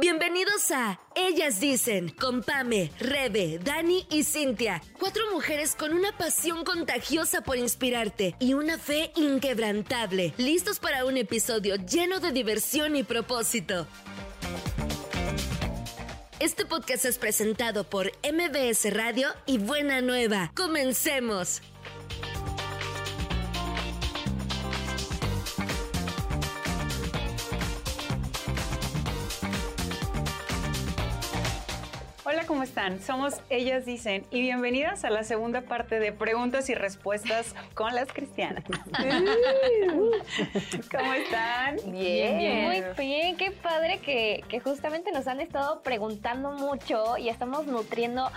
Bienvenidos a Ellas Dicen, con Pame, Rebe, Dani y Cintia. Cuatro mujeres con una pasión contagiosa por inspirarte y una fe inquebrantable. Listos para un episodio lleno de diversión y propósito. Este podcast es presentado por MBS Radio y Buena Nueva. Comencemos. Están? Somos Ellas Dicen y bienvenidas a la segunda parte de preguntas y respuestas con las cristianas. ¿Cómo están? Bien, Muy bien, qué padre que, que justamente nos han estado preguntando mucho y estamos nutriendo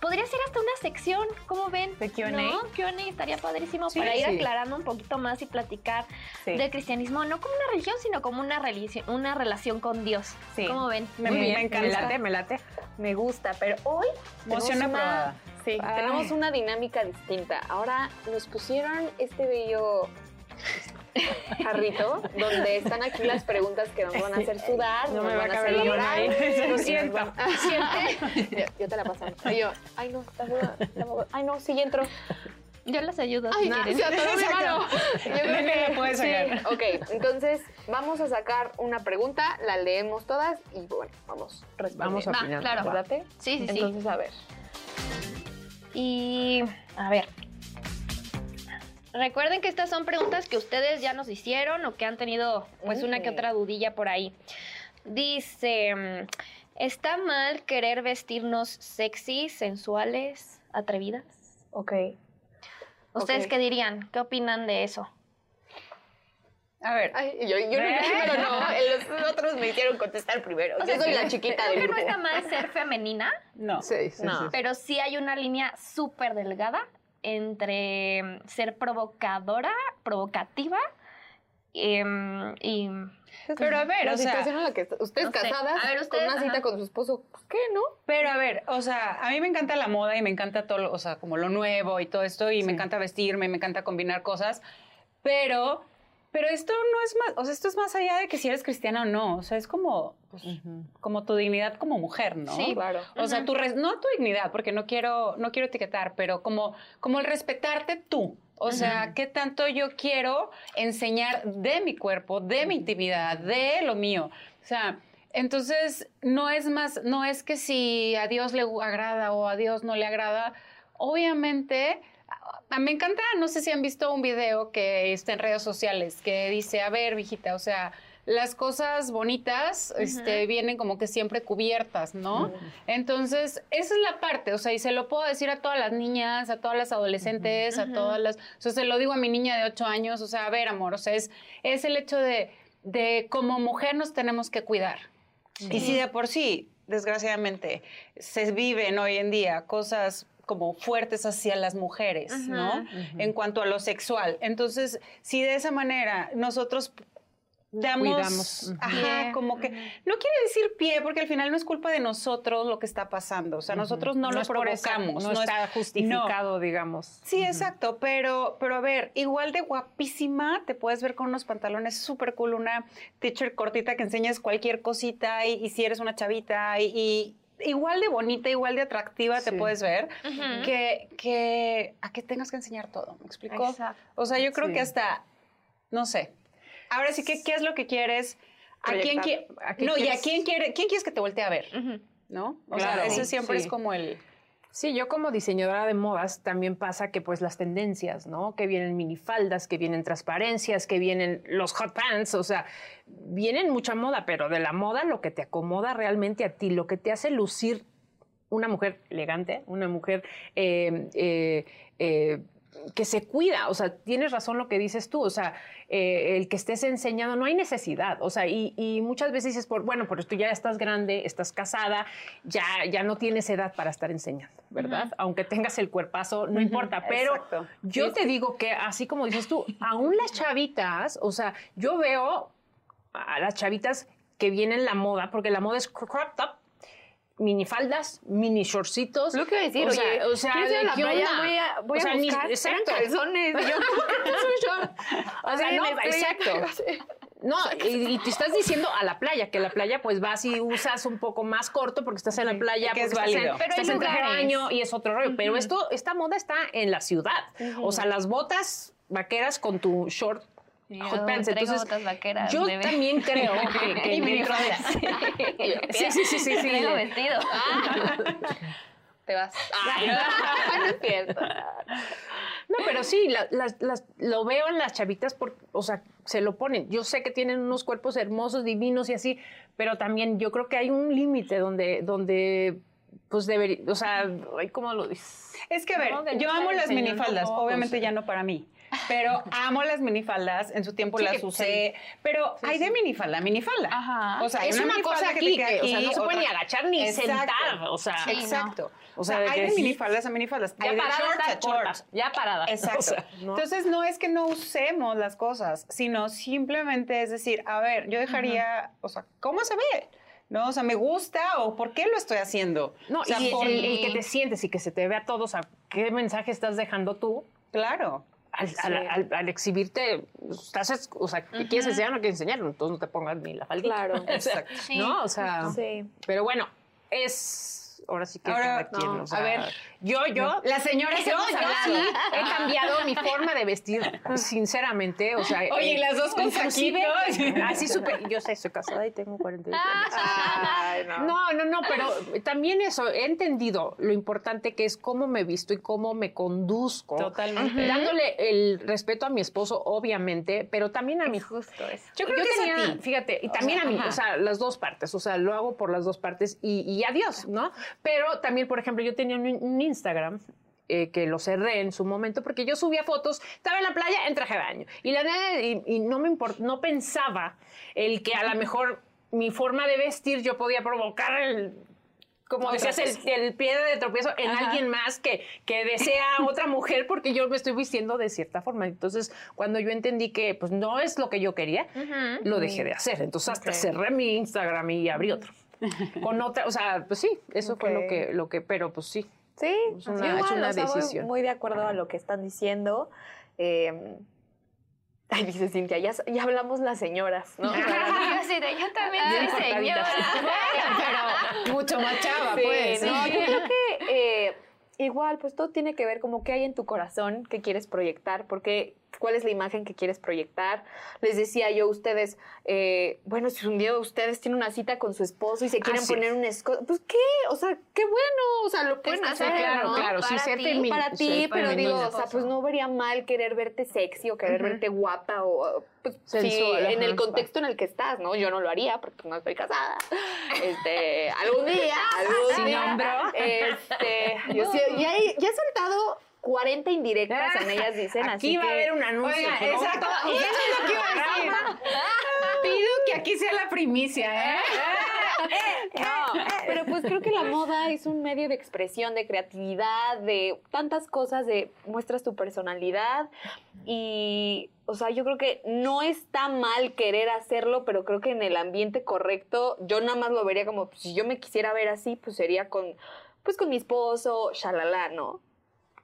Podría ser hasta una sección, ¿cómo ven? ¿De Q&A? ¿No? Q&A estaría padrísimo para ir aclarando un poquito más y platicar del cristianismo, no como una religión, sino como una, una relación con Dios. Sí. ¿Cómo ven? Me, me, encanta. Me late, me late. Me gusta, pero hoy... Moción aprobada. Sí, tenemos una dinámica distinta. Ahora nos pusieron este bello jarrito donde están aquí las preguntas que nos van a hacer sudar, no nos me van a hacer llorar. Lo siento. Siente. Yo, te la paso. yo, ay no, ay no, sí entro. Yo les ayudo. Ay, si quieren. todo mi mano. Yo creo que la puedes sacar. Ok, entonces vamos a sacar una pregunta, la leemos todas y bueno, vamos Vamos a opinar. Claro. Sí, sí, sí. Entonces, a ver. Y a ver, Recuerden que estas son preguntas que ustedes ya nos hicieron o que han tenido pues una que otra dudilla por ahí. Dice, ¿está mal querer vestirnos sexy, sensuales, atrevidas? Ok. ¿Ustedes qué dirían? ¿Qué opinan de eso? A ver. yo, yo no pero no. Los otros me hicieron contestar primero. yo soy la chiquita del grupo. que no está mal ser femenina. No. Sí, sí, no. Pero sí hay una línea súper delgada entre ser provocadora, provocativa em, y... Pero a ver, la o situación en la que ustedes casadas con una cita con su esposo, pues, ¿qué, no? Pero a ver, o sea, a mí me encanta la moda y me encanta todo, o sea, como lo nuevo y todo esto y me encanta vestirme, me encanta combinar cosas, pero pero esto no es más, o sea, esto es más allá de que si eres cristiana o no, o sea, es como, pues, como tu dignidad como mujer, ¿no? Sí, claro. O sea, tu no tu dignidad, porque no quiero, no quiero etiquetar, pero como, como el respetarte tú. O sea, qué tanto yo quiero enseñar de mi cuerpo, de mi intimidad, de lo mío. O sea, entonces no es más, no es que si a Dios le agrada o a Dios no le agrada, obviamente me encanta, no sé si han visto un video que está en redes sociales que dice, a ver, viejita, o sea, las cosas bonitas este, vienen como que siempre cubiertas, ¿no? Entonces, esa es la parte, o sea, y se lo puedo decir a todas las niñas, a todas las adolescentes, a todas las, o sea, se lo digo a mi niña de 8 años, o sea, a ver, amor, o sea, es, es el hecho de, de como mujer nos tenemos que cuidar. Y si de por sí, desgraciadamente, se viven hoy en día cosas como fuertes hacia las mujeres, ¿no? En cuanto a lo sexual. Entonces, si de esa manera nosotros damos, Cuidamos. ajá, como que no quiere decir pie porque al final no es culpa de nosotros lo que está pasando, o sea, nosotros no, lo provocamos, no, está justificado, digamos. Sí, exacto, pero pero a ver, igual de guapísima te puedes ver con unos pantalones súper cool, una t-shirt cortita que enseñes cualquier cosita y, si eres una chavita y igual de bonita, igual de atractiva te puedes ver, que, que a que tengas que enseñar todo, ¿me explico? Exacto. O sea, yo creo que hasta, no sé. Ahora sí, ¿qué, qué es lo que quieres? ¿A quién, quiere, no, y a quién, quiere, quién quieres que te voltee a ver? ¿No? O sea, eso siempre es como el... Sí, yo como diseñadora de modas también pasa que pues las tendencias, ¿no? Que vienen minifaldas, que vienen transparencias, que vienen los hot pants, o sea, vienen mucha moda, pero de la moda lo que te acomoda realmente a ti, lo que te hace lucir una mujer elegante, una mujer eh, eh, eh, que se cuida, o sea, tienes razón lo que dices tú, o sea, eh, el que estés enseñando, no hay necesidad, o sea, y, muchas veces dices, por, bueno, pero tú ya estás grande, estás casada, ya, ya no tienes edad para estar enseñando, ¿verdad? Aunque tengas el cuerpazo, no importa, pero yo te digo que así como dices tú, aún las chavitas, o sea, yo veo a las chavitas que vienen la moda, porque la moda es crop top, minifaldas, mini shortcitos. Lo que iba a decir, o sea, oye, o sea, de la playa? Voy a, voy o sea, a buscar ni, exacto. calzones. Yo, ¿qué es un short? O sea, no, exacto. No, y, te estás diciendo a la playa, que la playa pues vas y usas un poco más corto porque estás en la playa, que es válido. en, Pero estás en traje de baño y es otro rollo. Pero esto, esta moda está en la ciudad. O sea, las botas vaqueras con tu short Yo traigo Entonces, botas vaqueras, yo bebé. también creo que, que dentro de-. Sí, sí, sí, sí, sí. Traigo vestido. Te vas. no es cierto. No, pero sí, la- las- las- lo veo en las chavitas, por, o sea, se lo ponen. Yo sé que tienen unos cuerpos hermosos, divinos y así, pero también yo creo que hay un límite donde, donde, pues debería, o sea, ay, ¿cómo lo dices? Es que a ver, No, yo amo las minifaldas, obviamente ya no para mí, pero amo las minifaldas, en su tiempo Sí, las usé, pero hay de minifalda, a minifalda. Ajá. O sea, es una, minifalda cosa que aquí, que, o sea, no se puede ni agachar ni Exacto. sentar, o sea, Sí, no. Exacto. O sea, hay de sí. minifaldas a minifaldas, ya hay de parada shorts a shorts. ya parada. Exacto. O sea, ¿no? Entonces no es que no usemos las cosas, sino simplemente es decir, a ver, yo dejaría, o sea, ¿cómo se ve? ¿No? O sea, ¿me gusta o por qué lo estoy haciendo? no, o sea, y por- el, el que te sientes y que se te vea todo, o sea, ¿qué mensaje estás dejando tú? Claro. Al, al- al- al exhibirte, estás, es- o sea, ¿qué quieres enseñar o no quieres enseñar? Entonces no te pongas ni la faldita. Claro. Exacto. Sí. ¿No? O sea, Sí. pero bueno, es. Ahora sí que Ahora, cada quien, no, o sea, a ver. yo, yo. La señora yo, yo sí he cambiado mi forma de vestir, sinceramente, o sea. Oye, eh, y las dos con inclusive, saquitos. Así súper, yo sé, soy casada y tengo 48 años. Ay, no. No, no, no, pero también eso, he entendido lo importante que es cómo me visto y cómo me conduzco. Totalmente. Dándole el respeto a mi esposo, obviamente, pero también a mi Justo eso. Yo creo que es a tenía, ti. fíjate, y O también sea, a mí, ajá. o sea, las dos partes, o sea, lo hago por las dos partes y, y adiós, ¿no? Pero también, por ejemplo, yo tenía un, un Instagram eh, que lo cerré en su momento porque yo subía fotos, estaba en la playa en traje de baño y la y, y no me import, no pensaba el que a lo mejor mi forma de vestir yo podía provocar el como Otra decías, el, el pie de tropiezo en Ajá. alguien más que, que desea a otra mujer porque yo me estoy vistiendo de cierta forma. Entonces, cuando yo entendí que pues no es lo que yo quería, lo dejé de hacer. Entonces, hasta cerré mi Instagram y abrí otro. Con otra, o sea, pues sí, eso fue lo que, lo que, pero pues sí. Sí, Es una- yo igual, es una o sea, voy decisión. muy de acuerdo a lo que están diciendo. Eh, ay, dice Cintia, ya, ya hablamos las señoras, ¿no? Yo sí, de- yo también soy señora. Pero mucho más chava, Sí, pues. no, yo creo que eh, igual, pues todo tiene que ver como qué hay en tu corazón, qué quieres proyectar, porque cuál es la imagen que quieres proyectar. Les decía yo, ustedes, eh, bueno, si un día ustedes tienen una cita con su esposo y se quieren Así poner un escote, pues qué, o sea, qué bueno, o sea, lo pueden Estás hacer, claro, ¿no? claro, sí, Para ser ti, para ti, pero digo, o sea, pues no vería mal querer verte sexy o querer verte guapa o pues, sí, Sensual, en el ajá. contexto en el que estás, ¿no? Yo no lo haría porque no estoy casada. Este, algún día, algún Sin día. hombro. Este, yo sí- ya, he, ya he soltado 40 indirectas en ellas dicen, Aquí así va que a haber un anuncio. Oiga, exacto. Y eso es lo que iba a decir. Pido que aquí sea la primicia, ¿eh? No, pero pues creo que la moda es un medio de expresión, de creatividad, de tantas cosas, de muestras tu personalidad y, o sea, yo creo que no está mal querer hacerlo, pero creo que en el ambiente correcto, yo nada más lo vería como, pues, si yo me quisiera ver así, pues sería con, pues con mi esposo, shalala, ¿no?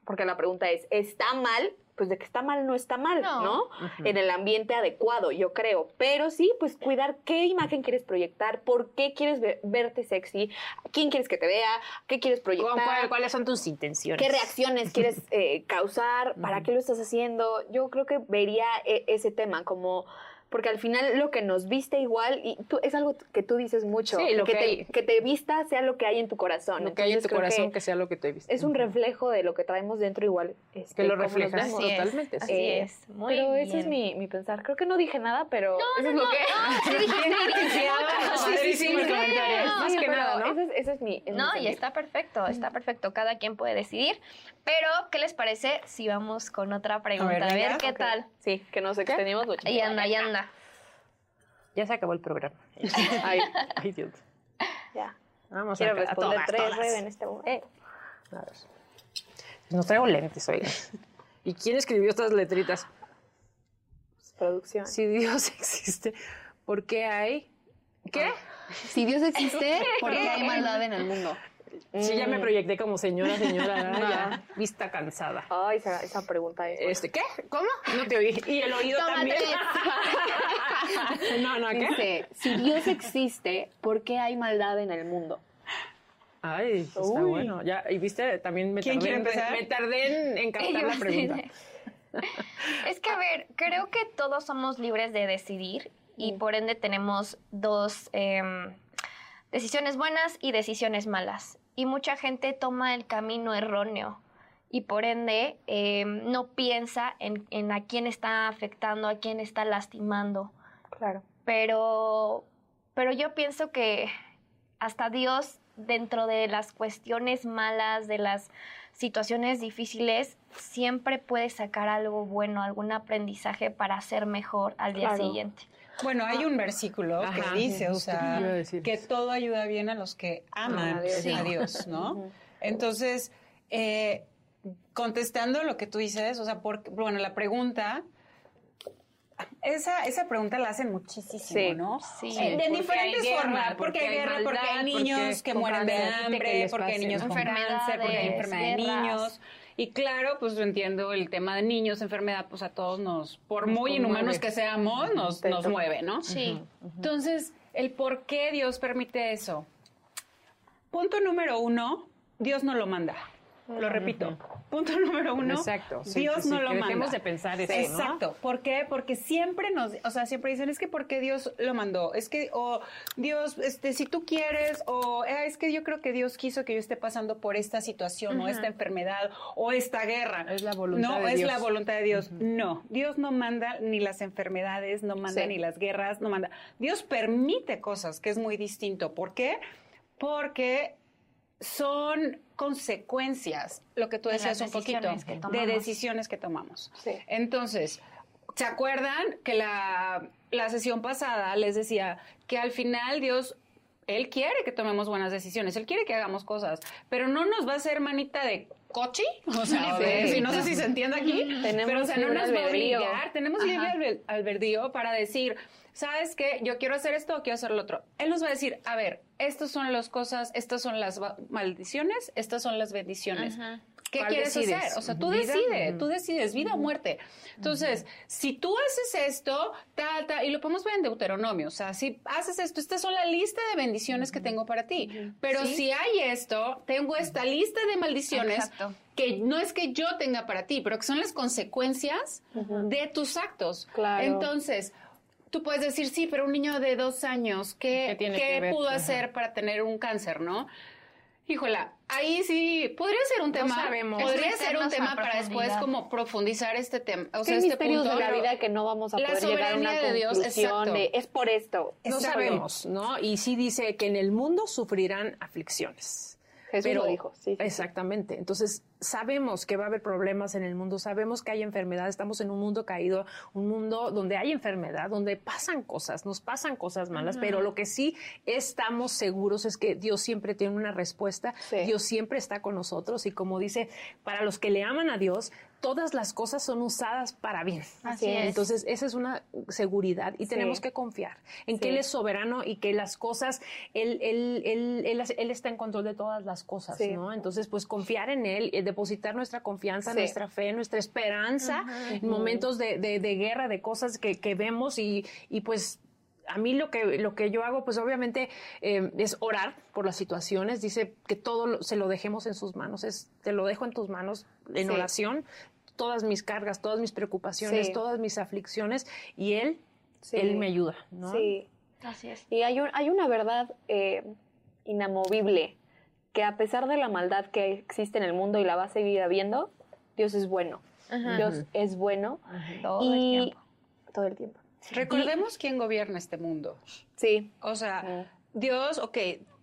Porque la pregunta es, ¿está mal? Pues de que está mal no está mal, No. ¿no? En el ambiente adecuado, yo creo. Pero sí, pues cuidar qué imagen quieres proyectar, por qué quieres ve- verte sexy, quién quieres que te vea, qué quieres ¿Cuál- proyectar. cuál- ¿Cuáles son tus intenciones? ¿Qué reacciones quieres eh, causar? ¿Para qué lo estás haciendo? Yo creo que vería eh, ese tema como... Porque al final lo que nos viste igual, y tú, es algo que tú dices mucho, Sí, lo que te, hay. que te vista sea lo que hay en tu corazón. Lo que hay en tu corazón, que que, sea lo que te viste. es un reflejo de lo que traemos dentro igual. este, Que lo reflejas totalmente. Así Eh, es. Muy pero bien. ese es mi, mi pensar. Creo que no dije nada, pero eso es lo que... Sí, no, Más nada, ¿no? Ese es, ese es mi... es mi No, y está perfecto, está perfecto. Cada quien puede decidir. Pero, ¿qué les parece si vamos con otra pregunta? A ver, qué tal. Sí, que nos extendimos mucho. Ahí anda, ahí anda. Ya se acabó el programa. Ay, Ay, Dios. ya. Vamos Quiero a, responder todas, tres, todas. En este momento. Eh, a ver. Nos traigo lentes, oiga. ¿Y quién escribió estas letritas? Producción. Si Dios existe, ¿por qué hay? ¿Qué? Si Dios existe, ¿por qué hay maldad en el mundo? Sí, ya me Mm. proyecté como señora, señora, No. ya vista cansada. Ay, esa, esa pregunta es. Este, ¿qué? ¿Cómo? No te oí. Y el oído Toma también. no, no, ¿qué? Dice, si Dios existe, ¿por qué hay maldad en el mundo? Ay, está Uy. bueno. Ya, y viste, también me ¿Quién tardé, quiere en, empezar? me tardé en, en captar la pregunta. Es que, a ver, creo que todos somos libres de decidir y por ende tenemos dos em, decisiones buenas y decisiones malas. Y mucha gente toma el camino erróneo y por ende em, no piensa en, en a quién está afectando, a quién está lastimando. Claro. Pero, pero yo pienso que hasta Dios, dentro de las cuestiones malas, de las situaciones difíciles, siempre puede sacar algo bueno, algún aprendizaje para ser mejor al día Claro. siguiente. Bueno, hay un versículo Ajá, que dice, o sea, que todo ayuda bien a los que aman a Dios. Sí. a Dios, ¿no? Entonces, eh, contestando lo que tú dices, o sea, porque, bueno, la pregunta, esa, esa pregunta la hacen muchísimo, Sí. ¿no? Sí. De Porque diferentes hay guerra, formas, porque hay guerra, porque hay niños porque que mueren de hambre, porque hay niños con cáncer, porque hay enfermedad de niños. Y claro, pues yo entiendo el tema de niños, enfermedad, pues a todos nos, por Nos muy inhumanos que seamos, nos, nos mueve, ¿no? Sí. Entonces, el por qué Dios permite eso. Punto número uno, Dios no lo manda. Lo repito. Punto número uno, Exacto. sí, Dios sí, no sí, lo que manda. Dejemos de pensar eso, ¿no? Exacto. ¿Por qué? Porque siempre nos, o sea, siempre dicen, es que porque Dios lo mandó, es que, o Dios, este, si tú quieres, o "Ah, es que yo creo que Dios quiso que yo esté pasando por esta situación, o esta enfermedad, o esta guerra. Es la voluntad no, de es Dios. la voluntad de Dios. No, Dios no manda ni las enfermedades, no manda ni las guerras, no manda. Dios permite cosas, que es muy distinto. ¿Por qué? Porque son consecuencias, lo que tú De decías un poquito, de decisiones que tomamos. Sí. Entonces, ¿se acuerdan que la, la sesión pasada les decía que al final Dios, Él quiere que tomemos buenas decisiones, Él quiere que hagamos cosas, pero no nos va a hacer manita de cochi, o sea, Sí. no sé si se entiende aquí, Tenemos pero o sea, no nos va a obligar, tenemos libre albe- albedrío para decir, ¿sabes qué? Yo quiero hacer esto o quiero hacer lo otro. Él nos va a decir, a ver, estas son las cosas, estas son las maldiciones, estas son las bendiciones. Ajá. ¿Qué ¿Cuál quieres decides? hacer? O sea, tú decides, tú decides, vida o muerte. Entonces, si tú haces esto, tal, tal, y lo podemos ver en Deuteronomio, o sea, si haces esto, estas son la lista de bendiciones que tengo para ti. Pero Sí. si hay esto, tengo esta lista de maldiciones Exacto. que no es que yo tenga para ti, pero que son las consecuencias de tus actos. Claro. Entonces, tú puedes decir, sí, pero un niño de dos años, ¿qué, ¿Qué tiene qué que ver? pudo Ajá. hacer para tener un cáncer, no? Híjola, ahí sí podría ser un tema. sabemos. Podría Es ser un tema para después como profundizar este tema, o ¿Qué sea, este misterios punto. de la vida que no vamos a la poder llegar a una soberanía de Dios, conclusión de es por esto? No sabemos, ¿no? Y sí dice que en el mundo sufrirán aflicciones. Jesús lo dijo, sí. Exactamente. Entonces, sabemos que va a haber problemas en el mundo, sabemos que hay enfermedad, estamos en un mundo caído, un mundo donde hay enfermedad, donde pasan cosas, nos pasan cosas malas, pero lo que sí estamos seguros es que Dios siempre tiene una respuesta, Sí. Dios siempre está con nosotros y como dice, para los que le aman a Dios, todas las cosas son usadas para bien. Así es. Entonces, esa es una seguridad y Sí. tenemos que confiar en que. Él es soberano y que las cosas, Él, él, él, él, él está en control de todas las cosas, Sí. ¿no? Entonces, pues confiar en Él, eh, depositar nuestra confianza, Sí. nuestra fe, nuestra esperanza en momentos de, de- de guerra, de cosas que, que vemos y, y pues a mí lo que, lo que yo hago, pues obviamente eh, es orar por las situaciones. Dice que todo lo- se lo dejemos en sus manos. Es, te lo dejo en tus manos en Sí. oración. Todas mis cargas, todas mis preocupaciones, Sí. todas mis aflicciones. Y Él, Sí. Él me ayuda, ¿no? Sí. Así es. Y hay, un- hay una verdad eh, inamovible, que a pesar de la maldad que existe en el mundo y la va a seguir habiendo, Dios es bueno. Ajá. Dios es bueno Todo y el tiempo. todo el tiempo. Recordemos quién gobierna este mundo. Sí. O sea, Mm. Dios, ok,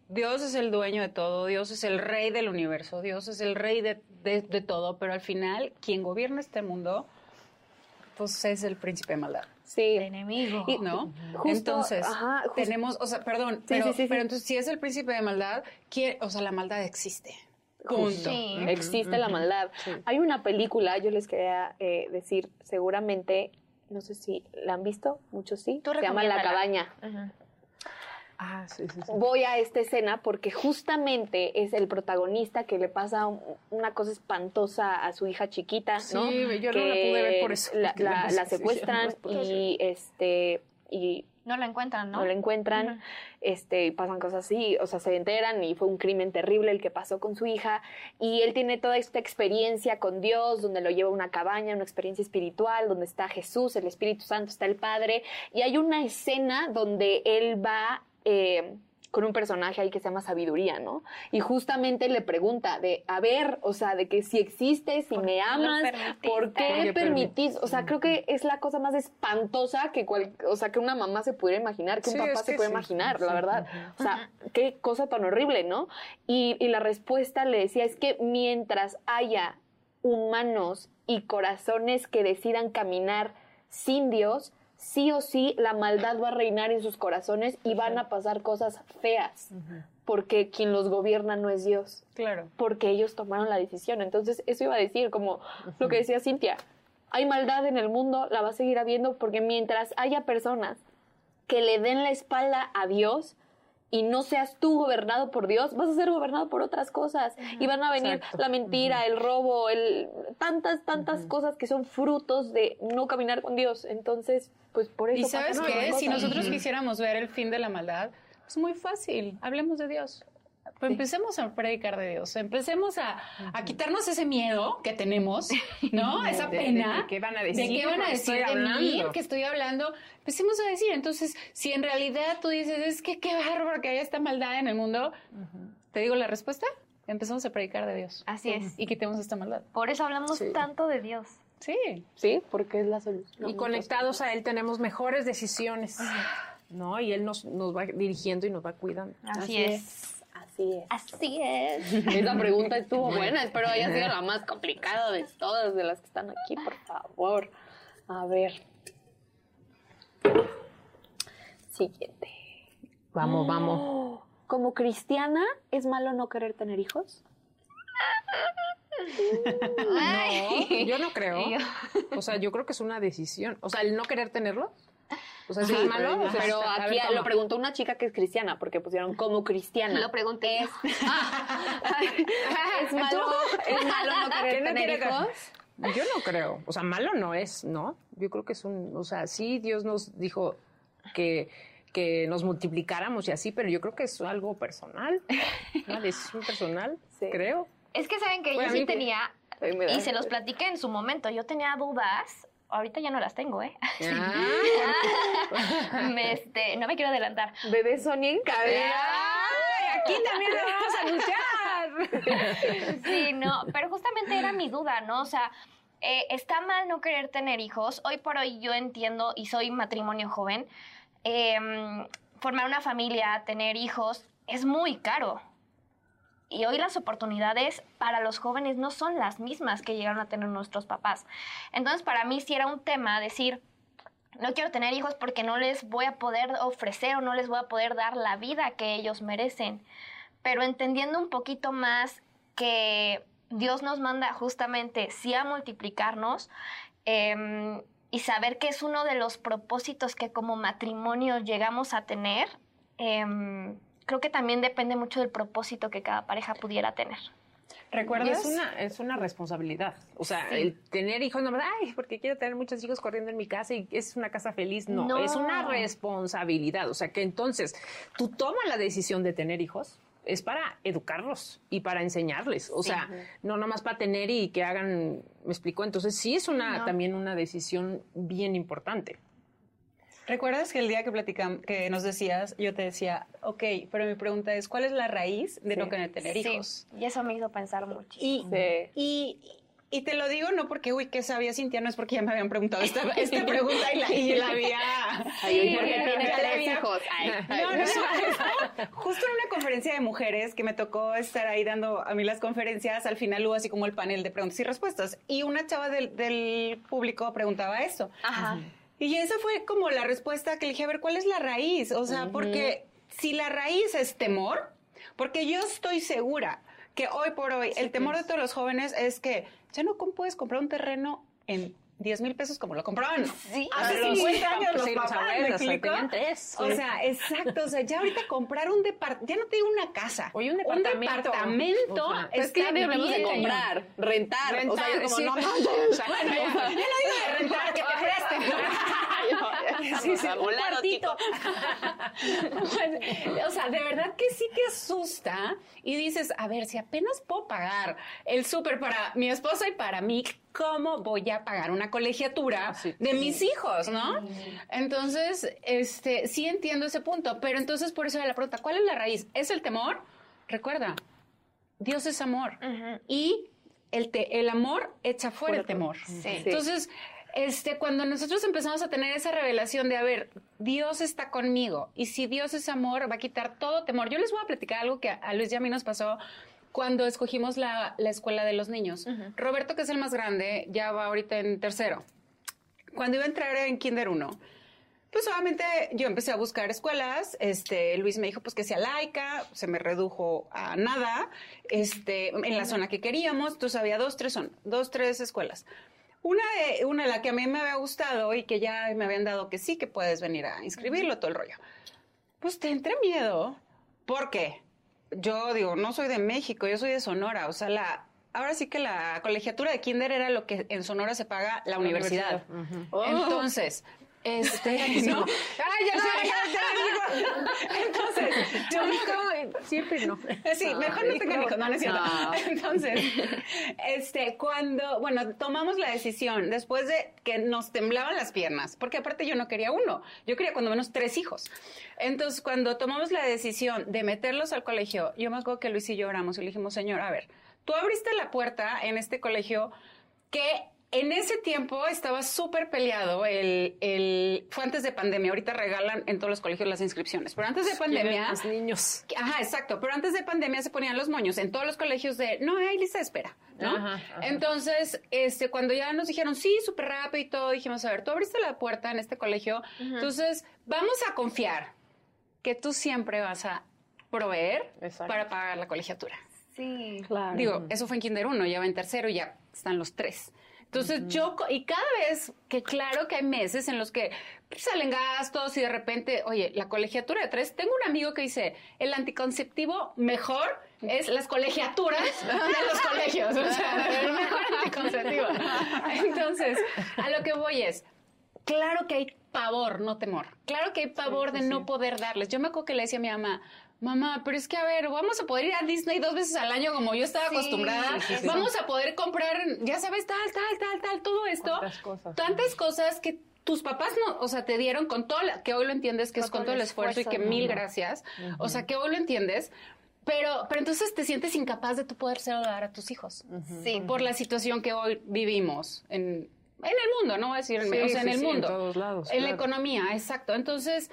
Dios es el dueño de todo, Dios es el rey del universo, Dios es el rey de, de- de todo, pero al final, quien gobierna este mundo, pues es el príncipe de maldad. Sí. El enemigo. Y- ¿no? Justo, entonces, ajá, justo- tenemos, o sea, perdón, Sí, pero, sí, sí, sí. pero entonces si es el príncipe de maldad, ¿quién- o sea, la maldad existe. Punto. Sí. Existe la maldad. Hay una película, yo les quería eh, decir, seguramente, no sé si la han visto, muchos sí, Tú se llama La. Cabaña. Ajá. Ah, sí, sí, sí. voy a esta escena porque justamente es el protagonista que le pasa un- una cosa espantosa a su hija chiquita, ¿no? Sí, yo no la pude ver por eso, La, secuestran y este y No la encuentran, ¿no? no, la encuentran, este, pasan cosas así, o sea, se enteran y fue un crimen terrible el que pasó con su hija, y él tiene toda esta experiencia con Dios, donde lo lleva a una cabaña, una experiencia espiritual, donde está Jesús, el Espíritu Santo, está el Padre, y hay una escena donde él va... eh, con un personaje ahí que se llama Sabiduría, ¿no? Y justamente le pregunta de, a ver, o sea, de que si existes, si ¿Por me amas? ¿por ¿Por qué permitís? O sea, creo que es la cosa más espantosa que cual, o sea, que una mamá se pudiera imaginar, que un papá se puede sí. imaginar, la verdad. O sea, qué cosa tan horrible, ¿no? Y, y la respuesta le decía, es que mientras haya humanos y corazones que decidan caminar sin Dios, sí o sí la maldad va a reinar en sus corazones y van a pasar cosas feas, porque quien los gobierna no es Dios Claro. porque ellos tomaron la decisión. Entonces, eso iba a decir, como lo que decía Cintia, hay maldad en el mundo, la va a seguir habiendo, porque mientras haya personas que le den la espalda a Dios y no seas tú gobernado por Dios, vas a ser gobernado por otras cosas. Y van a venir Exacto. la mentira, el robo, el tantas, tantas cosas que son frutos de no caminar con Dios. Entonces, pues por eso Y sabes qué, si nosotros quisiéramos ver el fin de la maldad, es muy fácil, hablemos de Dios. Pues empecemos a predicar de Dios, empecemos a, a quitarnos ese miedo que tenemos, ¿no? Esa De- de- pena. de qué van a ¿De decir, qué van a decir de mí? que estoy hablando? Empecemos a decir. Entonces, si en realidad tú dices, es que qué bárbaro que haya esta maldad en el mundo, te digo la respuesta, empezamos a predicar de Dios. Así es. Y quitemos esta maldad. Por eso hablamos Sí. tanto de Dios. Sí. Sí, porque es la solución. Y conectados a Él tenemos mejores decisiones, ¿no? Y Él nos, nos va dirigiendo y nos va cuidando. Así, es. Así es. Así es. Esa pregunta estuvo buena, espero haya sido la más complicada de todas de las que están aquí, por favor. A ver. Siguiente. Vamos, vamos. Como cristiana, ¿es malo no querer tener hijos? Ay. Yo no creo. O sea, yo creo que es una decisión. O sea, el no querer tenerlo. O sea, ¿sí es malo. O sea, Pero ver, aquí ¿cómo? lo preguntó una chica que es cristiana, porque pusieron como cristiana. Lo pregunté. Es, ¿Es malo, ¿Es malo no querer ¿Que no tener? Yo no creo. O sea, malo no es, ¿no? Yo creo que es un. O sea, sí, Dios nos dijo que, que nos multiplicáramos y así, pero yo creo que es algo personal. Una decisión personal, Sí. creo. Es que saben que Bueno, yo a mí sí tenía, y se los platiqué en su momento, yo tenía dudas, ahorita ya no las tengo, ¿eh? Ah, Me, este, no me quiero adelantar. Bebé Sonia en cabeza. Ay, aquí también lo vamos a anunciar. Sí, no, pero justamente era mi duda, ¿no? O sea, eh, está mal no querer tener hijos. Hoy por hoy yo entiendo y soy matrimonio joven. em, formar una familia, tener hijos, es muy caro. Y hoy las oportunidades para los jóvenes no son las mismas que llegaron a tener nuestros papás. Entonces, para mí sí era un tema decir, no quiero tener hijos porque no les voy a poder ofrecer o no les voy a poder dar la vida que ellos merecen. Pero entendiendo un poquito más que Dios nos manda justamente sí a multiplicarnos em, y saber que es uno de los propósitos que como matrimonio llegamos a tener, em, creo que también depende mucho del propósito que cada pareja pudiera tener. ¿Recuerdas? es una, es una responsabilidad. O sea, el tener hijos, no más, ay, porque quiero tener muchos hijos corriendo en mi casa y es una casa feliz. No, No. es una responsabilidad. O sea, que entonces tú tomas la decisión de tener hijos, es para educarlos y para enseñarles. O sea, no nomás para tener y que hagan, me explico. Entonces sí es una, No. también una decisión bien importante. ¿Recuerdas que el día que platicamos, que nos decías, yo te decía, ok, pero mi pregunta es, ¿cuál es la raíz de no querer tener hijos? y eso me hizo pensar mucho. Y, Sí. y, y te lo digo no porque, uy, qué sabía Cintia, no es porque ya me habían preguntado esta, esta pregunta y la, y la había... Oye, porque ya tiene la tres había- hijos. Ay, ay. No, no, no. Justo en una conferencia de mujeres que me tocó estar ahí dando a mí las conferencias, al final hubo así como el panel de preguntas y respuestas. Y una chava del, del público preguntaba eso. Ajá. Y esa fue como la respuesta que le dije, a ver, ¿cuál es la raíz? O sea, porque si la raíz es temor, porque yo estoy segura que hoy por hoy el temor de todos los jóvenes es que ya no puedes comprar un terreno en 10 mil pesos como lo compraban Sí. hace Los 50 años los los tenían tres, O sí. sea, exacto, o sea, ya ahorita comprar un departamento, ya no te digo una casa, Oye, un departamento. departamento O sea, Pues es que ya hablamos de comprar, rentar. o sea, como, sí. no, no, O sea, Bueno, ya, ya no digo de rentar, que te presten. Sí, sí, un cuartito. Pues, o sea, de verdad que sí te asusta y dices, a ver, si apenas puedo pagar el súper para mi esposo y para mí, ¿cómo voy a pagar una colegiatura Ah, sí. de mis hijos, no? Entonces, este, sí entiendo ese punto, pero entonces por eso era la pregunta, ¿cuál es la raíz? ¿Es el temor? Recuerda, Dios es amor y el, te- el amor echa fuera el temor. Entonces, este, cuando nosotros empezamos a tener esa revelación de, a ver, Dios está conmigo y si Dios es amor, va a quitar todo temor. Yo les voy a platicar algo que a, Luis y a mí nos pasó cuando escogimos la, la escuela de los niños. Roberto, que es el más grande, ya va ahorita en tercero. Cuando iba a entrar en Kinder 1, pues obviamente yo empecé a buscar escuelas, este, Luis me dijo pues que sea laica, se me redujo a nada, este, en la zona que queríamos, entonces había dos, tres son, dos, tres escuelas. Una de, una de la que a mí me había gustado y que ya me habían dado que sí, que puedes venir a inscribirlo, todo el rollo. Pues te entré miedo, porque yo digo, no soy de México, yo soy de Sonora, o sea, la, ahora sí que la colegiatura de kinder era lo que en Sonora se paga la, universidad. Entonces, este, ¿no? ¡Ay, ya sé! ya digo! Entonces, yo digo, Siempre no. Sí, mejor no tengan hijos, no, no es cierto. Entonces, este, cuando, bueno, tomamos la decisión después de que nos temblaban las piernas, porque aparte yo no quería uno, yo quería cuando menos tres hijos. Entonces, cuando tomamos la decisión de meterlos al colegio, yo me acuerdo que Luis y yo oramos y le dijimos, Señor, a ver, tú abriste la puerta en este colegio que en ese tiempo estaba súper peleado. El, el, fue antes de pandemia. Ahorita regalan en todos los colegios las inscripciones. Pero antes de pandemia. Los niños. Ajá, exacto. Pero antes de pandemia se ponían los moños en todos los colegios de no hay lista de espera, ¿no? Ajá, ajá. Entonces, este, cuando ya nos dijeron sí, súper rápido y todo, dijimos, a ver, tú abriste la puerta en este colegio, entonces vamos a confiar que tú siempre vas a proveer Exacto. para pagar la colegiatura. Sí. Claro. Digo, eso fue en Kinder 1, ya va en tercero y ya están los tres. Entonces yo, y cada vez que claro que hay meses en los que pues, salen gastos y de repente, oye, la colegiatura de tres, tengo un amigo que dice, el anticonceptivo mejor es las colegiaturas de los colegios, o sea, el mejor anticonceptivo. Entonces, a lo que voy es, claro que hay pavor, no temor. Claro que hay pavor de no poder darles. Yo me acuerdo que le decía a mi mamá, mamá, pero es que a ver, vamos a poder ir a Disney dos veces al año como yo estaba acostumbrada. Vamos a poder comprar, ya sabes, tal, tal, tal, tal, todo esto. Cuántas cosas. Tantas cosas que tus papás no, o sea, te dieron con todo, la- que hoy lo entiendes que es con todo el esfuerzo y que mil gracias. O sea, que hoy lo entiendes. Pero, pero entonces te sientes incapaz de tú poder dar a tus hijos. Sí. Por la situación que hoy vivimos en, en el mundo, no voy a decir en, Sí, o sea, en el sí, en mundo. todos lados, En la economía, exacto. Entonces,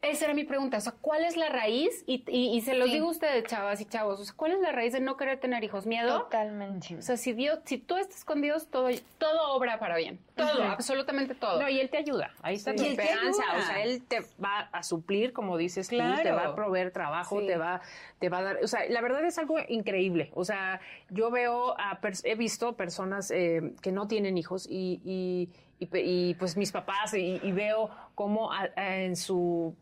esa era mi pregunta. O sea, ¿cuál es la raíz? Y, y- y se los Sí. digo a ustedes, chavas y chavos. O sea, ¿cuál es la raíz de no querer tener hijos? ¿Miedo? Totalmente. O sea, si Dios, si tú estás con Dios, todo, todo obra para bien. Todo, absolutamente todo. No, y él te ayuda. Ahí está tu él te esperanza. O sea, él te va a suplir, como dices tú, Claro. te va a proveer trabajo, te va, te va a dar. O sea, la verdad es algo increíble. O sea, yo veo a he visto personas eh, que no tienen hijos y, y, y y, pues mis papás y, y veo cómo a- a- en su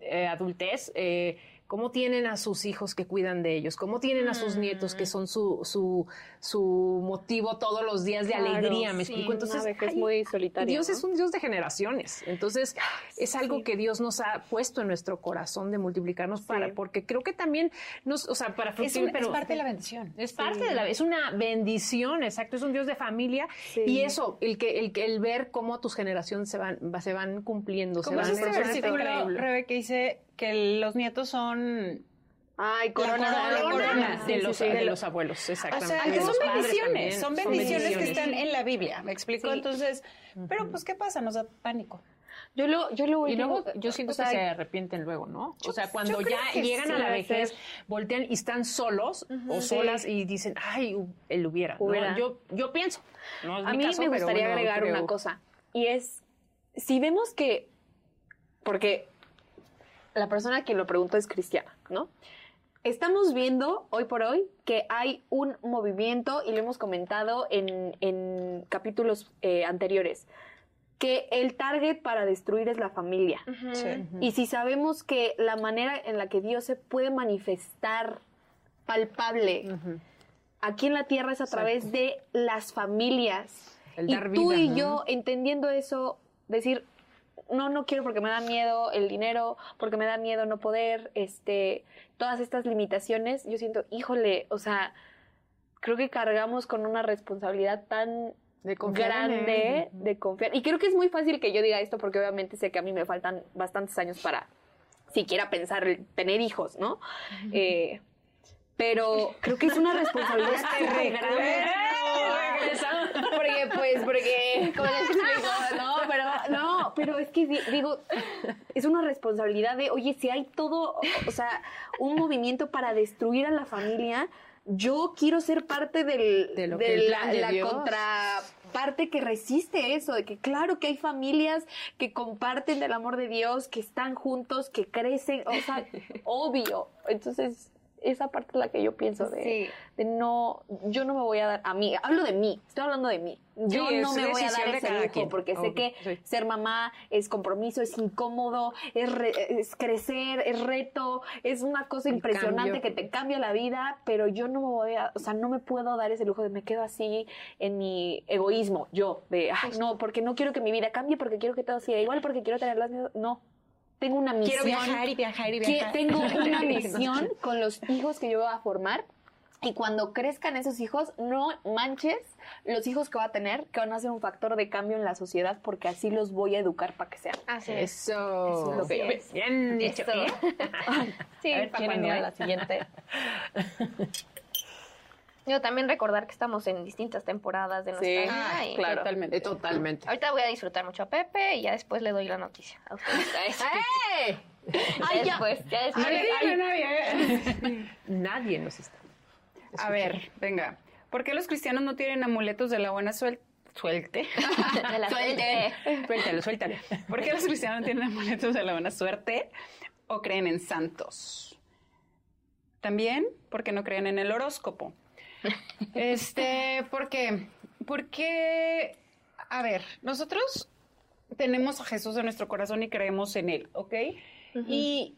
eh, adultez eh, cómo tienen a sus hijos que cuidan de ellos, cómo tienen a sus nietos que son su, su, su motivo todos los días de Claro, alegría, me sí, explico. Entonces, ay, muy solitaria, Dios ¿no? es un Dios de generaciones. Entonces, es algo que Dios nos ha puesto en nuestro corazón de multiplicarnos para, porque creo que también nos, o sea, para es, un- es parte de la bendición. es parte de la, es una bendición, exacto, es un Dios de familia y eso, el que, el que, el ver cómo tus generaciones se van, va- se van cumpliendo, se ¿Cómo van es este es versículo. Rebe, que dice que los nietos son Ay, corona, corona, de corona. corona. de, Sí, los, sí, sí. de los abuelos, O exactamente. sea, de que son bendiciones, también, son bendiciones que bendiciones. están en la Biblia, ¿me explico? Sí. Entonces, pero pues, ¿qué pasa? Nos da pánico. Yo lo, yo lo Y luego yo siento o sea, que se arrepienten luego, ¿no? o sea, cuando ya llegan sí, a la vejez, voltean y están solos o solas y dicen, ay, él hubiera. ¿no? Hubiera. Yo, yo pienso. No es a mi mí caso, me gustaría agregar creo- una cosa. Y es, si vemos que, porque la persona a quien lo pregunta es cristiana, ¿no? estamos viendo hoy por hoy que hay un movimiento, y lo hemos comentado en, en capítulos eh, anteriores, que el target para destruir es la familia. Sí. Y si sabemos que la manera en la que Dios se puede manifestar palpable aquí en la tierra es a través de las familias. El y dar tú vida, y ¿no? yo entendiendo eso, decir, no, no quiero porque me da miedo el dinero, porque me da miedo no poder, este, todas estas limitaciones, yo siento, híjole, o sea, creo que cargamos con una responsabilidad tan De grande de confiar. Y creo que es muy fácil que yo diga esto porque obviamente sé que a mí me faltan bastantes años para siquiera pensar en tener hijos, ¿no? Eh, pero creo que es una responsabilidad súper grande. Porque, pues, porque, como les explico, no, pero es que di- digo, es una responsabilidad de, oye, si hay todo, o sea, un movimiento para destruir a la familia, yo quiero ser parte del, De lo de que el la, de la contraparte que resiste eso, de que claro que hay familias que comparten del amor de Dios, que están juntos, que crecen, o sea, obvio. Entonces, esa parte es la que yo pienso de, Sí. de no, yo no me voy a dar a mí, hablo de mí, estoy hablando de mí. Yo Sí, no me voy a dar ese lujo quien. porque sé que sí. ser mamá es compromiso, es incómodo, es, re- es crecer, es reto, es una cosa El impresionante cambio. que te cambia la vida, pero yo no me voy a, o sea, no me puedo dar ese lujo de me quedo así en mi egoísmo, yo, de, ay, no, porque no quiero que mi vida cambie, porque quiero que todo siga igual, porque quiero tener las no. Tengo una misión. Quiero viajar y viajar y que viajar. tengo una misión con los hijos que yo voy a formar. Y cuando crezcan esos hijos, no manches los hijos que va a tener, que van a ser un factor de cambio en la sociedad, porque así los voy a educar para que sean. Así es. Eso. Eso es lo que es. Bien dicho. Eso. Sí, A ver, ¿pa' ¿quieren cuándo, ir a eh? la siguiente? Yo también recordar que estamos en distintas temporadas de nuestra Sí, vida. y claro. Totalmente. Totalmente. Ahorita voy a disfrutar mucho a Pepe y ya después le doy la noticia a ustedes. ¡Eh! Ya después, ya después. Nadie. ¿eh? Nadie nos está. A ver, venga. ¿Por qué los cristianos no tienen amuletos de la buena suel- suerte? De la suerte. Suéltalo, suéltalo. ¿Por qué los cristianos no tienen amuletos de la buena suerte o creen en santos? También porque no creen en el horóscopo. Este, ¿por qué? Porque, a ver, nosotros tenemos a Jesús en nuestro corazón y creemos en Él, ¿ok? Y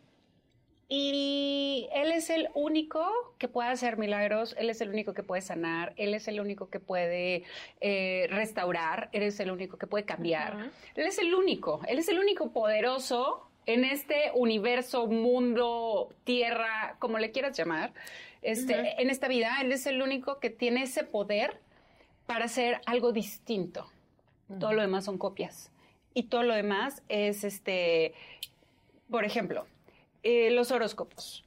y Él es el único que puede hacer milagros, Él es el único que puede sanar, Él es el único que puede eh, restaurar, Él es el único que puede cambiar. Él es el único, Él es el único poderoso en este universo, mundo, tierra, como le quieras llamar, este, en esta vida, Él es el único que tiene ese poder para hacer algo distinto. Todo lo demás son copias. Y todo lo demás es, este, por ejemplo, eh, los horóscopos.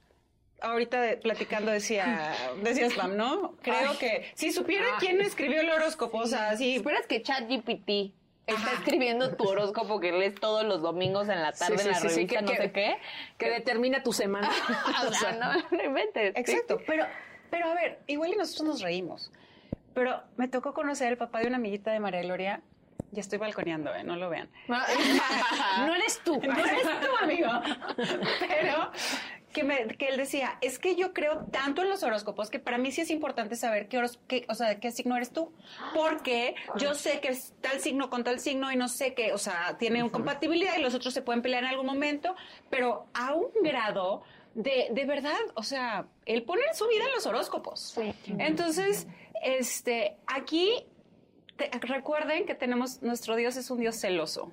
Ahorita de- platicando decía, decía Slam, ¿no? Creo que si supiera quién escribió el horóscopo, o sea, sí, Esperas que ChatGPT está escribiendo tu horóscopo que lees todos los domingos en la tarde Sí, sí, en la sí, revista, que- no que- sé qué. Que determina tu semana. O sea, no, no inventes. Exacto, pero, pero a ver, igual y nosotros nos reímos. Pero me tocó conocer al papá de una amiguita de María Gloria. Ya estoy balconeando, ¿eh? No lo vean. No eres tú. No eres tu amigo. Pero que, me- que él decía, es que yo creo tanto en los horóscopos que para mí sí es importante saber qué, horos- qué- o sea, de qué signo eres tú. Porque yo sé que es tal signo con tal signo y no sé qué, o sea, tiene compatibilidad y los otros se pueden pelear en algún momento, pero a un grado de, de verdad, o sea, él pone su vida en los horóscopos. Entonces, este, aquí te- recuerden que tenemos, nuestro Dios es un Dios celoso.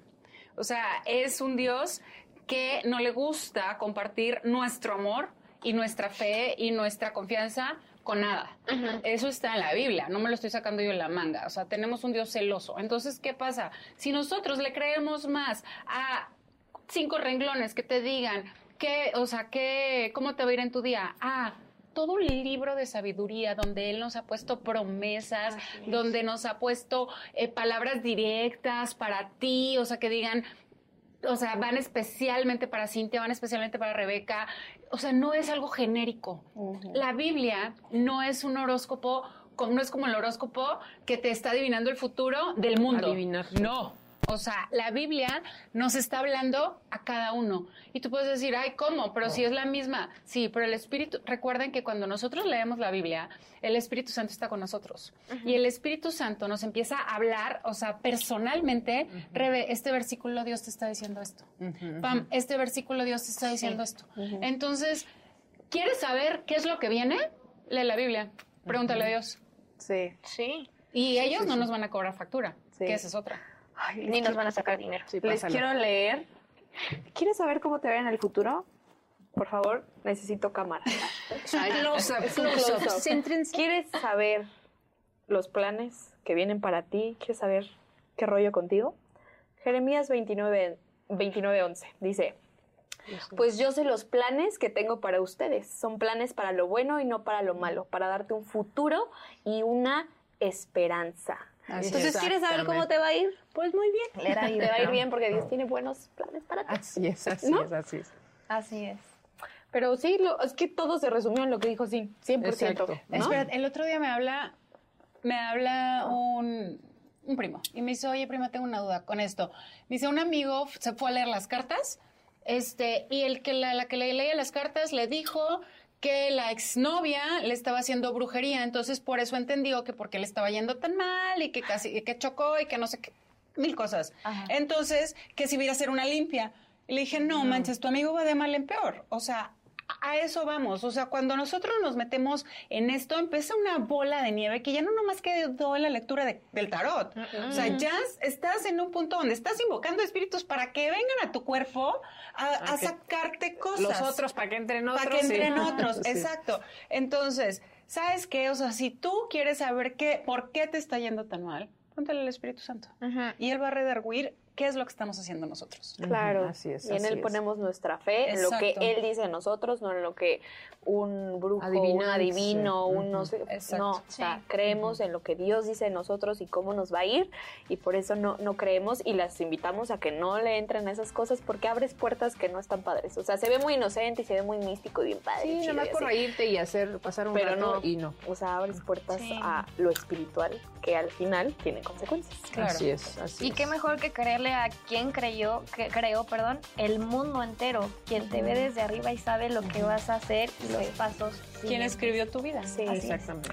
O sea, es un Dios que no le gusta compartir nuestro amor y nuestra fe y nuestra confianza con nada. Eso está en la Biblia, no me lo estoy sacando yo en la manga. O sea, tenemos un Dios celoso. Entonces, ¿qué pasa? Si nosotros le creemos más a cinco renglones que te digan qué, o sea, qué, cómo te va a ir en tu día. Ah, todo un libro de sabiduría donde él nos ha puesto promesas, donde nos ha puesto eh, palabras directas para ti, o sea, que digan, o sea, van especialmente para Cintia, van especialmente para Rebeca. O sea, no es algo genérico. La Biblia no es un horóscopo, no es como el horóscopo que te está adivinando el futuro del mundo. Adivinar. No. O sea, la Biblia nos está hablando a cada uno. Y tú puedes decir, ay, ¿cómo? Pero si es la misma. Sí, pero el Espíritu, recuerden que cuando nosotros leemos la Biblia, el Espíritu Santo está con nosotros. Y el Espíritu Santo nos empieza a hablar, o sea, personalmente, Rebe, este versículo Dios te está diciendo esto. Pam, este versículo Dios te está diciendo esto. Entonces, ¿quieres saber qué es lo que viene? Lee la Biblia. Pregúntale a Dios. Sí. Sí. Y ellos no nos van a cobrar factura, que esa es otra. Ni nos van a sacar dinero. Les quiero leer. ¿Quieres saber cómo te ve en el futuro? Por favor, necesito cámara. ¿Quieres saber los planes que vienen para ti? ¿Quieres saber qué rollo contigo? Jeremías 29, 29 11 dice, pues yo sé los planes que tengo para ustedes. Son planes para lo bueno y no para lo malo, para darte un futuro y una esperanza. Entonces, ¿quieres saber cómo te va a ir? Pues muy bien. Te va a ir bien porque Dios tiene buenos planes para ti. Así es, así es, así es. Así es. Pero sí, es que todo se resumió en lo que dijo, sí, 100%. Espera, el otro día me habla, me habla un, un primo y me dice, oye, prima, tengo una duda con esto. Me dice, un amigo se fue a leer las cartas este, y el que la, la que le leía las cartas le dijo que la exnovia le estaba haciendo brujería, entonces por eso entendió que porque le estaba yendo tan mal y que casi que chocó y que no sé qué, mil cosas. Entonces, que si iba a hacer una limpia. Y le dije, no, manches, tu amigo va de mal en peor. O sea, a eso vamos. O sea, cuando nosotros nos metemos en esto, empieza una bola de nieve que ya no nomás quedó en la lectura del tarot. O sea, ya estás en un punto donde estás invocando espíritus para que vengan a tu cuerpo a, sacarte cosas. Los otros, para que entren otros. Para que entren otros, exacto. Entonces, ¿sabes qué? O sea, si tú quieres saber qué, por qué te está yendo tan mal, póntale al Espíritu Santo. Y él va a redarguir qué es lo que estamos haciendo nosotros. Claro, así es. Y en él ponemos nuestra fe, en lo que él dice de nosotros, no en lo que un brujo, un adivino, un no sé, no, o sea, creemos en lo que Dios dice de nosotros y cómo nos va a ir y por eso no, no creemos y las invitamos a que no le entren a esas cosas porque abres puertas que no están padres. O sea, se ve muy inocente y se ve muy místico y bien padre. Sí, nada más por reírte y hacer pasar un Pero no, y no. O sea, abres puertas a lo espiritual que al final tiene consecuencias. Claro. Así es, así Y qué mejor que a quien creyó, que creó, perdón, el mundo entero, quien te ve desde arriba y sabe lo que vas a hacer y los pasos. ¿Quién escribió tu vida? Sí, exactamente.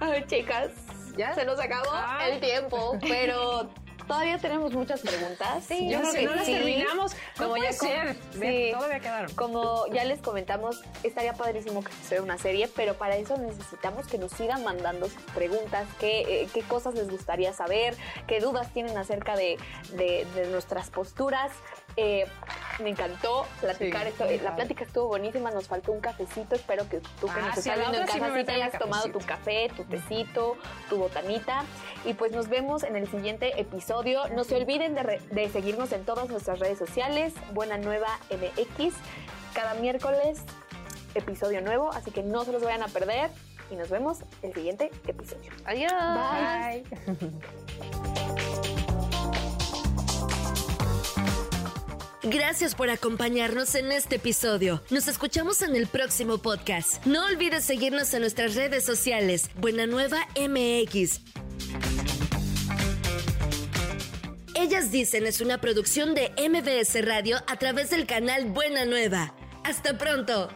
Ay, chicas, ¿Ya? se nos acabó el tiempo, pero todavía tenemos muchas preguntas. Sí, yo creo que no las terminamos. Como ya ser. Sí, todavía quedaron. Como ya les comentamos, estaría padrísimo que sea una serie, pero para eso necesitamos que nos sigan mandando sus preguntas, qué, eh, qué cosas les gustaría saber, qué dudas tienen acerca de, de, de nuestras posturas. Eh, me encantó platicar esto. La plática estuvo buenísima, nos faltó un cafecito. Espero que tú que nos ah, estás viendo en casa sí te hayas tomado tu café, tu tecito, tu botanita. Y pues nos vemos en el siguiente episodio. No se olviden de, de seguirnos en todas nuestras redes sociales. Buena Nueva MX. Cada miércoles episodio nuevo, así que no se los vayan a perder. Y nos vemos el siguiente episodio. Adiós. Bye. Gracias por acompañarnos en este episodio. Nos escuchamos en el próximo podcast. No olvides seguirnos en nuestras redes sociales. Buena Nueva MX. Ellas dicen es una producción de MBS Radio a través del canal Buena Nueva. Hasta pronto.